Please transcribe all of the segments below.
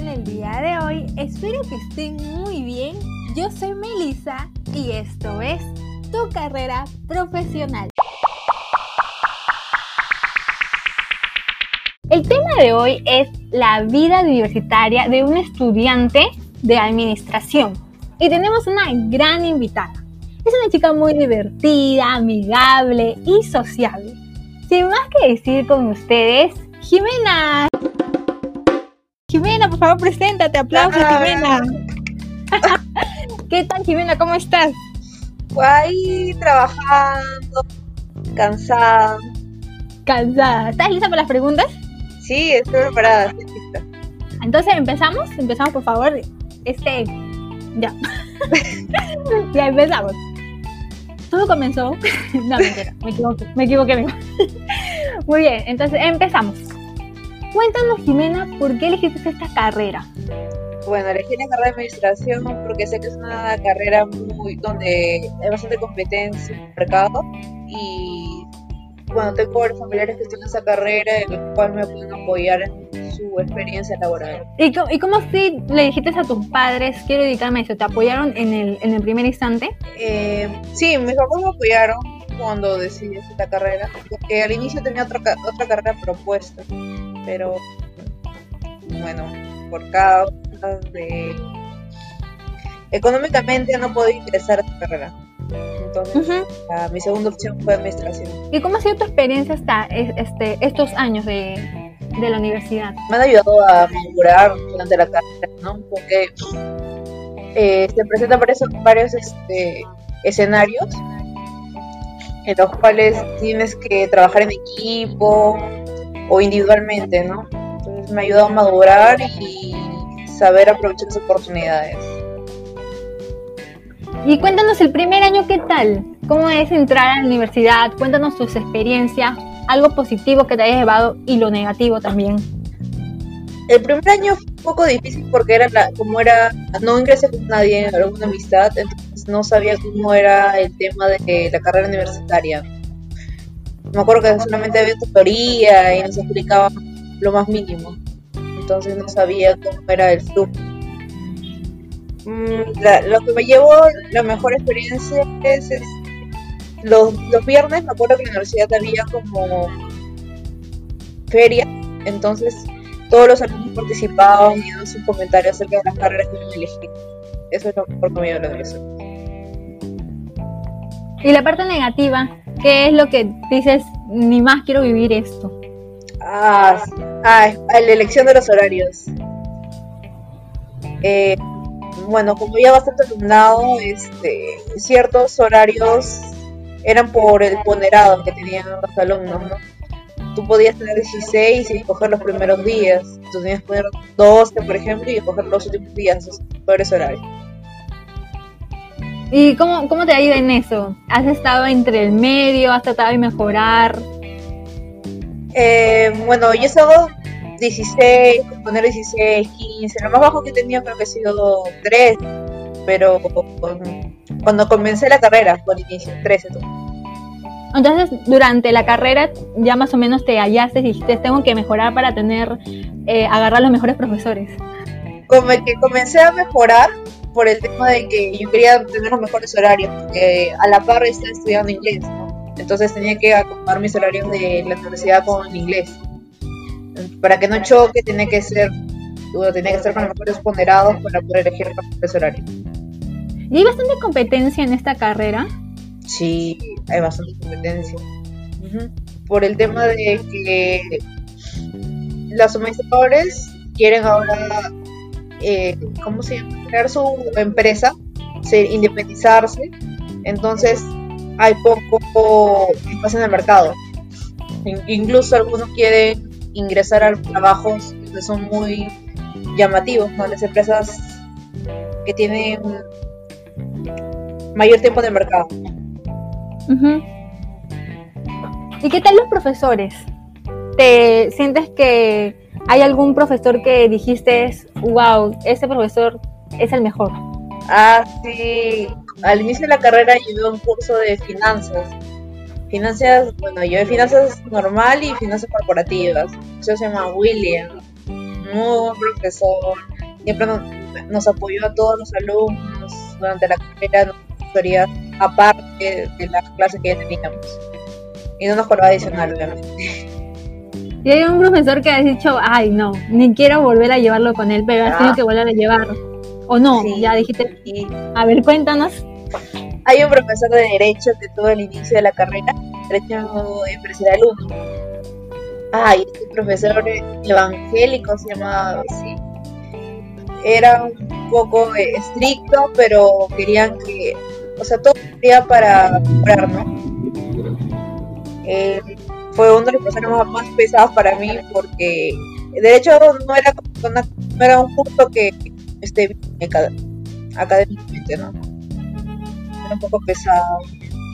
están el día de hoy? Espero que estén muy bien. Yo soy Melissa y esto es Tu carrera profesional. El tema de hoy es la vida universitaria de un estudiante de administración. Y tenemos una gran invitada. Es una chica muy divertida, amigable y sociable. Sin más que decir con ustedes, Jimena. Favor, preséntate. Aplausos, Ah. Jimena. ¿Qué tal, Jimena? ¿Cómo estás? Ahí trabajando, cansada. Cansada. ¿Estás lista para las preguntas? Sí, estoy preparada, estoy lista. Entonces, ¿empezamos? Empezamos, por favor. Este. Ya. ya empezamos. Todo comenzó. no, mentira. Me equivoqué. me equivoqué. Muy bien, entonces empezamos. Cuéntanos, Jimena, ¿por qué elegiste esta carrera? Bueno, elegí la carrera de administración porque sé que es una carrera muy donde hay bastante competencia en el mercado y bueno, tengo familiares que estudian esa carrera y los cuales me pueden apoyar en su experiencia laboral. ¿Y cómo, y cómo si le dijiste a tus padres, quiero dedicarme a eso? ¿Te apoyaron en el, en el primer instante? Eh, sí, mis papás me apoyaron cuando decidí esta carrera porque al inicio tenía otra, otra carrera propuesta, pero bueno, por causa de... Económicamente no podía ingresar a esta carrera. Entonces, mi segunda opción fue administración. ¿Y cómo ha sido tu experiencia hasta es- este, estos años de, de la universidad? Me han ayudado a mejorar durante la carrera, ¿no? Porque eh, se presentan varios, varios este, escenarios en los cuales tienes que trabajar en equipo o individualmente, ¿no? Entonces me ha ayudado a madurar y saber aprovechar las oportunidades. Y cuéntanos el primer año, ¿qué tal? ¿Cómo es entrar a la universidad? Cuéntanos tus experiencias, algo positivo que te hayas llevado y lo negativo también. El primer año fue un poco difícil porque era la, como era, no ingresé con nadie, alguna amistad, entonces no sabía cómo era el tema de la carrera universitaria. Me acuerdo que solamente había tutoría y nos explicaban lo más mínimo, entonces no sabía cómo era el flujo. Mm, la- lo que me llevó la mejor experiencia es, es los, los viernes, me acuerdo que en la universidad había como feria, entonces todos los alumnos participaban y daban sus comentarios acerca de las carreras que a elegir. Eso es lo mejor que me dio la universidad. Y la parte negativa, ¿qué es lo que dices, ni más quiero vivir esto? Ah, ah, ah, la elección de los horarios. Eh, bueno, como ya bastante alumnado, este, ciertos horarios eran por el ponderado que tenían los alumnos, ¿no? Tú podías tener 16 y escoger los primeros días. Tú tenías que poner 12, por ejemplo, y escoger los últimos días, esos peores horarios. ¿Y cómo, cómo te ha ido en eso? ¿Has estado entre el medio? ¿Has tratado de mejorar? Eh, bueno, yo he estado 16, con poner 16, 15. Lo más bajo que he tenido creo que ha sido 3. Pero cuando comencé la carrera, por inicio, 13. tú. Entonces, durante la carrera ya más o menos te hallaste y dijiste, tengo que mejorar para tener, eh, agarrar los mejores profesores. Como que comencé a mejorar por el tema de que yo quería tener los mejores horarios, porque a la par estaba estudiando inglés, ¿no? Entonces tenía que acomodar mis horarios de la universidad con el inglés. Para que no choque, tenía que ser, bueno, tenía que estar con los mejores ponderados para poder elegir los mejores horarios. Y hay bastante competencia en esta carrera. Sí, hay bastante competencia. Por el tema de que los administradores quieren ahora, eh, ¿cómo se llama? Crear su empresa, se- independizarse. Entonces, hay poco espacio en el mercado. In- incluso algunos quieren ingresar a trabajos que son muy llamativos, ¿no? Las empresas que tienen mayor tiempo en el mercado. ¿Y qué tal los profesores? ¿Te sientes que hay algún profesor que dijiste, wow, ese profesor es el mejor? Ah, sí. Al inicio de la carrera llevé un curso de finanzas. Finanzas, bueno, yo de finanzas normal y finanzas corporativas. Eso se llama William. Muy buen profesor. siempre nos, apoyó a todos los alumnos durante la carrera, nos aparte de las clases que ya teníamos. Y no nos cobraba adicional, obviamente. Y hay un profesor que ha dicho, ay, no, ni quiero volver a llevarlo con él, pero has tenido ah. que volver a llevarlo. O no, ya dijiste. A ver, cuéntanos. Hay un profesor de Derecho que tuvo el inicio de la carrera, Derecho Empresarial 1. Ay, este profesor evangélico se llamaba así. Era un poco estricto, pero querían que. O sea, todo quería para mejorar, ¿no? Eh, fue uno de los profesores más, pesados para mí porque de hecho no era, no era un curso que esté bien académicamente, ¿no? Era un poco pesado,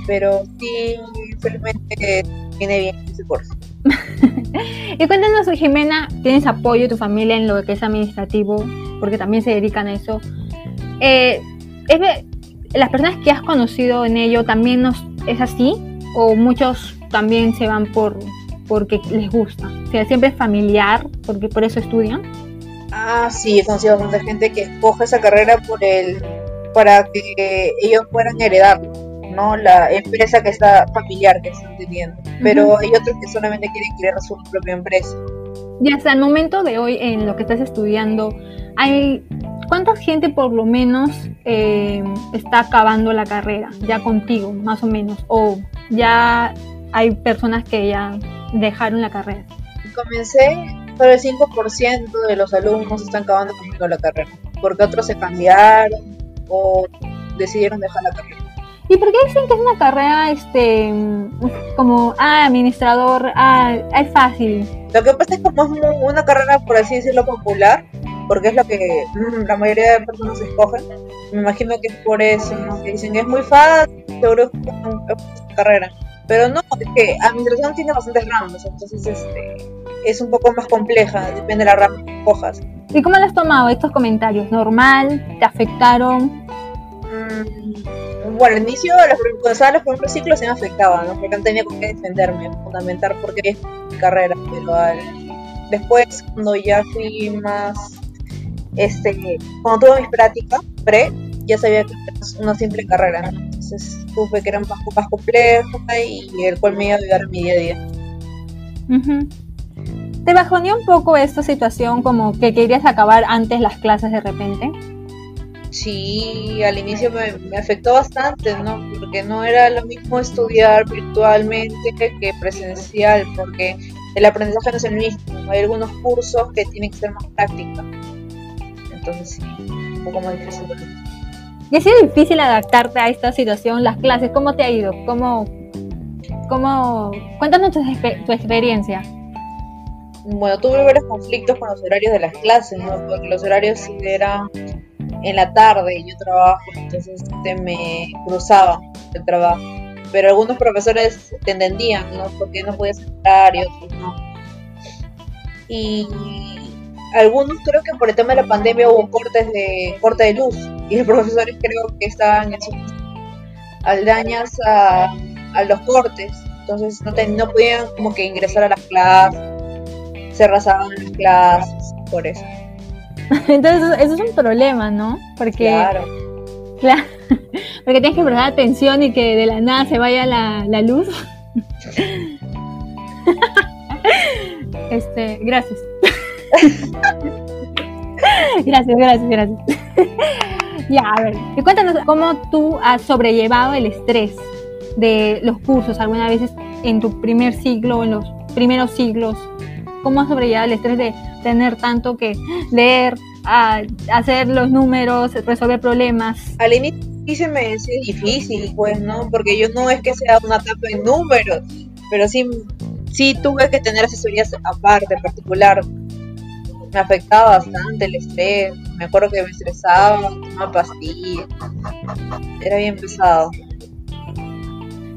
pero sí, felizmente tiene bien ese curso. y cuéntanos, Jimena, ¿tienes apoyo de tu familia en lo que es administrativo? Porque también se dedican a eso. Eh, ¿es ¿Las personas que has conocido en ello también nos, es así? ¿O muchos también se van por porque les gusta. O sea, siempre es familiar, porque por eso estudian. Ah, sí, he conocido bastante gente que escoge esa carrera por el, para que ellos puedan heredar, ¿no? La empresa que está familiar que están teniendo. Pero hay otros que solamente quieren crear su propia empresa. Y hasta el momento de hoy, en lo que estás estudiando, hay ¿cuánta gente por lo menos eh, está acabando la carrera ya contigo, más o menos? O ya hay personas que ya dejaron la carrera. Comencé, pero el 5% de los alumnos están acabando la carrera, porque otros se cambiaron o decidieron dejar la carrera. ¿Y por qué dicen que es una carrera este como ah, administrador, ah, es fácil? Lo que pasa es que como es una carrera, por así decirlo, popular, porque es lo que mm, la mayoría de personas escogen, me imagino que es por eso, que dicen que es muy fácil, seguro es una carrera. Pero no, es que administración tiene bastantes ramas, entonces este, es un poco más compleja, depende de la rama que cojas. ¿Y cómo lo has tomado estos comentarios? ¿Normal? ¿Te afectaron? Mm, bueno, al inicio, cuando estaba los primeros ciclos se me afectaba, ¿no? Porque tenía que defenderme, fundamentar porque es mi carrera, pero al... después, cuando ya fui más, este, cuando tuve mis prácticas, pre, ya sabía que era una simple carrera, ¿no? Entonces supe que era un poco más complejo y el cual me iba a ayudar en mi día a día. ¿Te bajoneó un poco esta situación como que querías acabar antes las clases de repente? Sí, al inicio me, afectó bastante, ¿no? Porque no era lo mismo estudiar virtualmente que presencial, porque el aprendizaje no es el mismo. Hay algunos cursos que tienen que ser más práctica. Entonces sí, un poco más difícil. ¿Y ha sido difícil adaptarte a esta situación, las clases? ¿Cómo te ha ido? ¿Cómo, cómo... Cuéntanos tu, tu experiencia. Bueno, tuve varios conflictos con los horarios de las clases, ¿no? Porque los horarios eran en la tarde y yo trabajo, entonces este, me cruzaba el trabajo. Pero algunos profesores te entendían, ¿no? Porque no podías entrar y otros no. Y algunos creo que por el tema de la pandemia hubo cortes de corte de luz y los profesores creo que estaban en sus aldañas a, a los cortes, entonces no, no podían como que ingresar a las clases, se rasaban las clases, por eso. Entonces eso es un problema, ¿no? Porque claro. claro porque tienes que prestar atención y que de la nada se vaya la, la luz. este, gracias. gracias, gracias, gracias. Ya, a ver, cuéntanos cómo tú has sobrellevado el estrés de los cursos alguna vez en tu primer siglo en los primeros siglos. ¿Cómo has sobrellevado el estrés de tener tanto que leer, hacer los números, resolver problemas? Al inicio me es difícil, pues, ¿no? Porque yo no es que sea una etapa en números, pero sí, sí tuve que tener asesorías aparte, particular, me afectaba bastante el estrés. Me acuerdo que me estresaba, tomaba pastillas. Era bien pesado.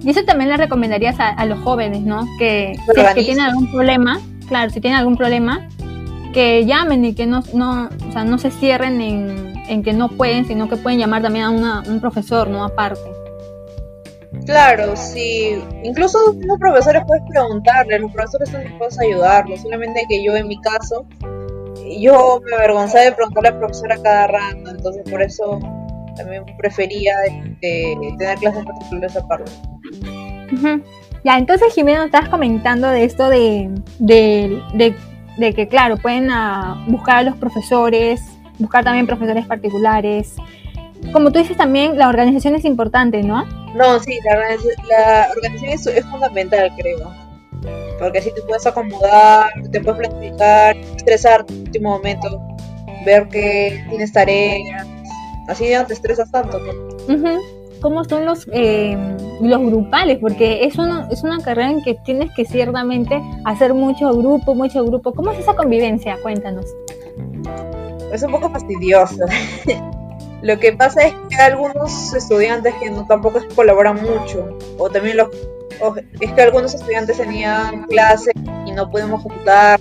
Y eso también le recomendarías a, los jóvenes, ¿no? Que si tienen algún problema, claro, si tienen algún problema, que llamen y que no, no, o sea, no se cierren en, en que no pueden, sino que pueden llamar también a una, un profesor, ¿no? Aparte. Claro, sí. Incluso los profesores puedes preguntarle, los profesores están dispuestos a ayudarlos. Solamente que yo en mi caso yo me avergonzaba de preguntarle a la profesora cada rato, entonces por eso también prefería este, tener clases particulares aparte. Ya, entonces Jimena, estás comentando de esto de, de, de, que, claro, pueden ah, buscar a los profesores, buscar también profesores particulares. Como tú dices también, la organización es importante, ¿no? No, sí, la, la organización es, es, fundamental, creo. Porque así te puedes acomodar, te puedes planificar, estresar en el último momento, ver que tienes tareas, así ya no te estresas tanto. ¿no? ¿Cómo son los, eh, los grupales? Porque es una, es una carrera en que tienes que ciertamente hacer mucho grupo, mucho grupo. ¿Cómo es esa convivencia? Cuéntanos. Es un poco fastidioso. Lo que pasa es que hay algunos estudiantes que no tampoco colaboran mucho, o también los, es que algunos estudiantes tenían clase y no podemos juntar,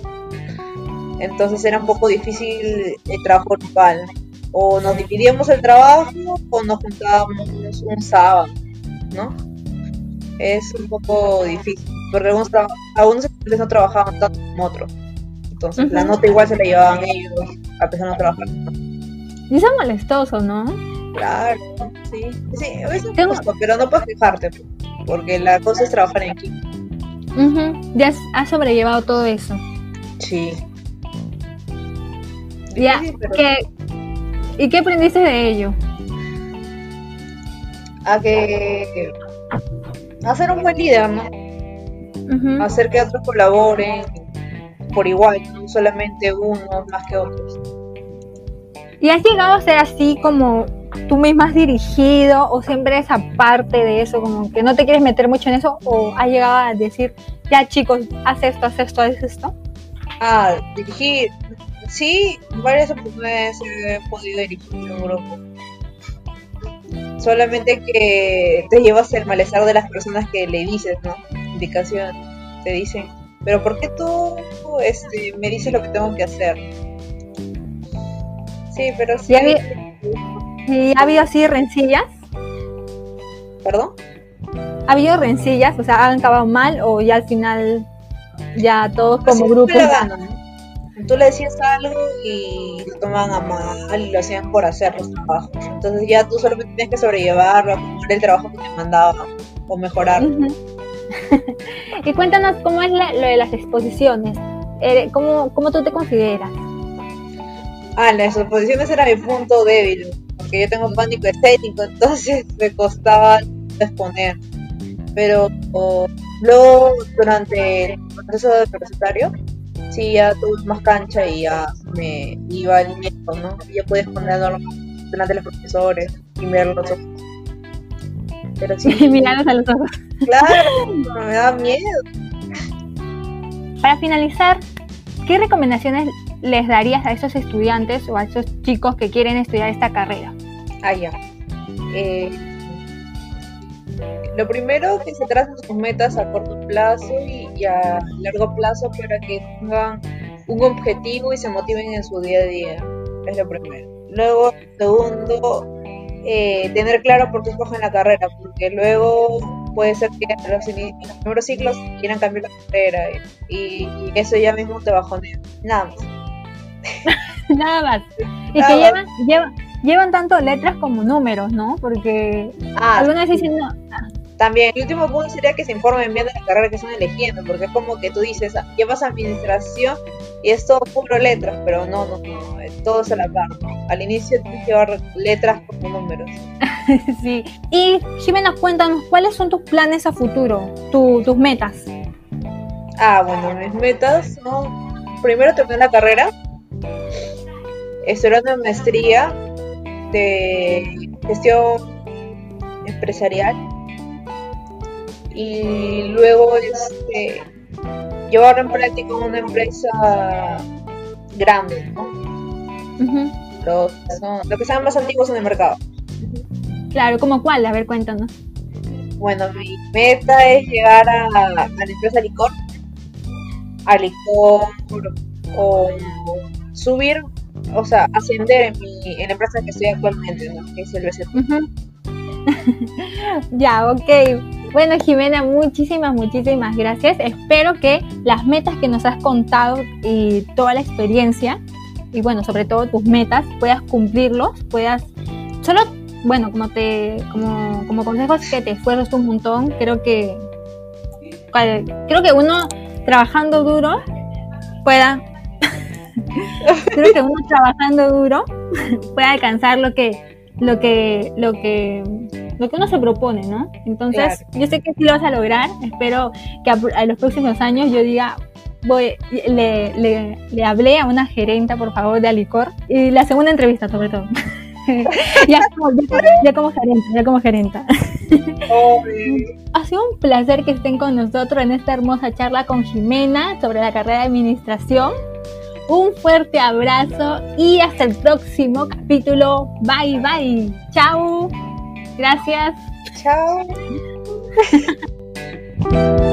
entonces era un poco difícil el trabajo grupal. O nos dividíamos el trabajo o nos juntábamos un sábado, ¿no? Es un poco difícil, porque algunos, algunos estudiantes no trabajaban tanto como otros. Entonces la nota igual se la llevaban ellos, a pesar de no trabajar. Y eso es molestoso, ¿no? Claro, sí. Sí, es un pero no puedes quejarte, porque la cosa es trabajar en equipo. Ya has sobrellevado todo eso. Sí. Ya, ¿y qué aprendiste de ello? A que a ser un buen líder, ¿no? Hacer que otros colaboren por igual, no solamente uno más que otros. ¿Y has llegado a ser así como tú misma has dirigido o siempre esa parte de eso, como que no te quieres meter mucho en eso o has llegado a decir, ya chicos, haz esto, haz esto, haz esto? Ah, dirigir, sí, varias oportunidades he podido dirigir un grupo. Solamente que te llevas el malestar de las personas que le dices, ¿no? Indicación, te dicen, pero ¿por qué tú este, me dices lo que tengo que hacer? Sí, pero sí. ¿Y ha habido así rencillas? ¿Perdón? ¿Ha habido rencillas? O sea, ¿han acabado mal o ya al final ya todos como grupo? Tú le decías algo y lo tomaban a mal y lo hacían por hacer los trabajos. Entonces ya tú solamente tienes que sobrellevarlo, acomodar el trabajo que te mandaban o mejorar. y cuéntanos cómo es lo de las exposiciones. Eh, ¿Cómo, ¿Cómo tú te consideras? Ah, las exposiciones era mi punto débil, porque yo tengo pánico estético, entonces me costaba exponer. Pero luego, durante el proceso de universitario, sí, ya tuve más cancha y ya me iba el miedo, ¿no? ya pude exponer delante de los profesores y mirar los ojos. Pero sí. Mirarlos a los ojos. Claro, me da miedo. Para finalizar, ¿qué recomendaciones les darías a esos estudiantes o a esos chicos que quieren estudiar esta carrera? Ah, ya. Eh, lo primero que se tracen sus metas a corto plazo y, a largo plazo para que tengan un objetivo y se motiven en su día a día. Es lo primero. Luego, segundo, eh, tener claro por qué escogen la carrera, porque luego puede ser que en los, primeros ciclos quieran cambiar la carrera y, eso ya mismo te bajonea. Nada más. Nada más. Y que llevan, llevan, llevan tanto letras como números, ¿no? Porque ah, algunas dicen, no, también, el último punto sería que se informen bien de la carrera que están eligiendo, porque es como que tú dices, llevas administración y es todo puro letras, pero no, no, no, todo es a la par. Al inicio tienes que llevar letras como números. sí. Y Jimena, cuéntanos, ¿cuáles son tus planes a futuro, tus metas? Ah, bueno, mis metas son, primero terminar la carrera, estudiar una maestría de gestión empresarial y luego este, llevarlo en práctica una empresa grande, ¿no? los, son, que sean más antiguos en el mercado. Claro, ¿como cuál? A ver, cuéntanos. Bueno, mi meta es llegar a, a la empresa licor, a licor o subir, o sea, ascender en, mi, en la empresa que estoy actualmente, que es el BCP. ya, ok. Bueno, Jimena, muchísimas, muchísimas gracias. Espero que las metas que nos has contado y toda la experiencia y bueno, sobre todo tus metas, puedas cumplirlos, puedas solo, bueno, como te, como, como consejos que te esfuerces un montón, creo que creo que uno trabajando duro pueda creo que uno trabajando duro puede alcanzar lo que lo que lo que lo que uno se propone, ¿no? Entonces, yo sé que sí lo vas a lograr. Espero que a, los próximos años yo diga, voy, le, le, le, hablé a una gerenta, por favor, de Alicor. Y la segunda entrevista, sobre todo. ya, como, ya, como gerenta, ya como gerenta. ha sido un placer que estén con nosotros en esta hermosa charla con Jimena sobre la carrera de administración. Un fuerte abrazo y hasta el próximo capítulo. Bye bye. Chao. Gracias. Chao.